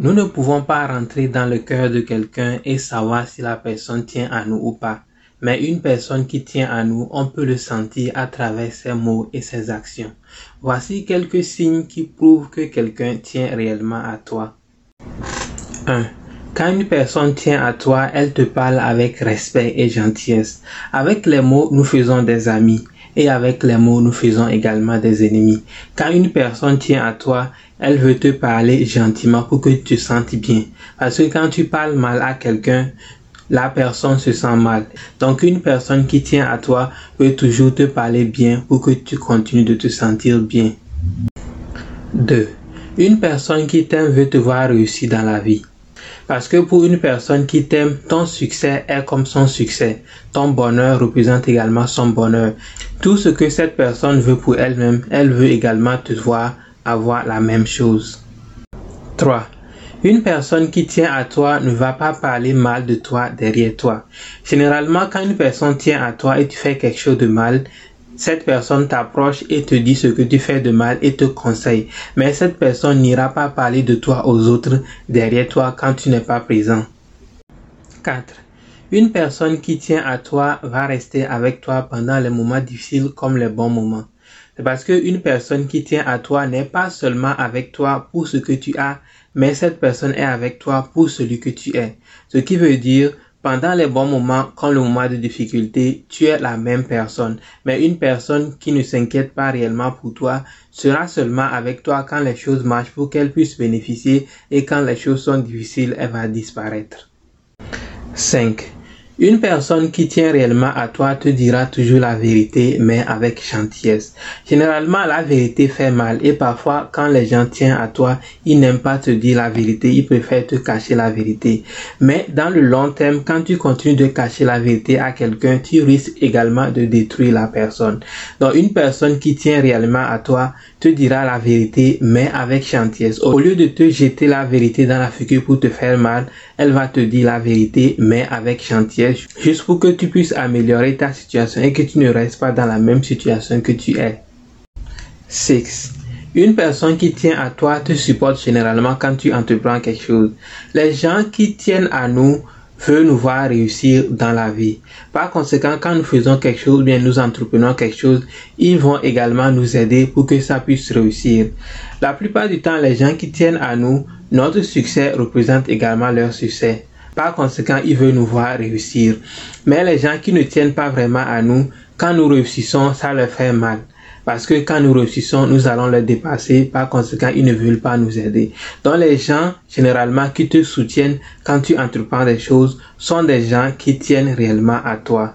Nous ne pouvons pas rentrer dans le cœur de quelqu'un et savoir si la personne tient à nous ou pas. Mais une personne qui tient à nous, on peut le sentir à travers ses mots et ses actions. Voici quelques signes qui prouvent que quelqu'un tient réellement à toi. 1. Quand une personne tient à toi, elle te parle avec respect et gentillesse. Avec les mots, nous faisons des amis et avec les mots, nous faisons également des ennemis. Quand une personne tient à toi, elle veut te parler gentiment pour que tu te sentes bien. Parce que quand tu parles mal à quelqu'un, la personne se sent mal. Donc une personne qui tient à toi veut toujours te parler bien pour que tu continues de te sentir bien. 2. Une personne qui t'aime veut te voir réussir dans la vie. Parce que pour une personne qui t'aime, ton succès est comme son succès. Ton bonheur représente également son bonheur. Tout ce que cette personne veut pour elle-même, elle veut également te voir avoir la même chose. 3. Une personne qui tient à toi ne va pas parler mal de toi derrière toi. Généralement, quand une personne tient à toi et tu fais quelque chose de mal, cette personne t'approche et te dit ce que tu fais de mal et te conseille. Mais cette personne n'ira pas parler de toi aux autres derrière toi quand tu n'es pas présent. 4. Une personne qui tient à toi va rester avec toi pendant les moments difficiles comme les bons moments. C'est parce qu'une personne qui tient à toi n'est pas seulement avec toi pour ce que tu as, mais cette personne est avec toi pour celui que tu es. Ce qui veut dire pendant les bons moments, quand le moment de difficulté, tu es la même personne. Mais une personne qui ne s'inquiète pas réellement pour toi sera seulement avec toi quand les choses marchent pour qu'elle puisse bénéficier et quand les choses sont difficiles, elle va disparaître. 5. Une personne qui tient réellement à toi te dira toujours la vérité, mais avec gentillesse. Généralement, la vérité fait mal et parfois, quand les gens tiennent à toi, ils n'aiment pas te dire la vérité, ils préfèrent te cacher la vérité. Mais dans le long terme, quand tu continues de cacher la vérité à quelqu'un, tu risques également de détruire la personne. Donc, une personne qui tient réellement à toi te dira la vérité, mais avec gentillesse. Au lieu de te jeter la vérité dans la figure pour te faire mal, elle va te dire la vérité, mais avec gentillesse, juste pour que tu puisses améliorer ta situation et que tu ne restes pas dans la même situation que tu es. 6. Une personne qui tient à toi te supporte généralement quand tu entreprends quelque chose. Les gens qui tiennent à nous veut nous voir réussir dans la vie. Par conséquent, quand nous faisons quelque chose, bien nous entreprenons quelque chose, ils vont également nous aider pour que ça puisse réussir. La plupart du temps, les gens qui tiennent à nous, notre succès représente également leur succès. Par conséquent, ils veulent nous voir réussir. Mais les gens qui ne tiennent pas vraiment à nous, quand nous réussissons, ça leur fait mal. Parce que quand nous réussissons, nous allons les dépasser. Par conséquent, ils ne veulent pas nous aider. Donc les gens, généralement, qui te soutiennent quand tu entreprends des choses, sont des gens qui tiennent réellement à toi.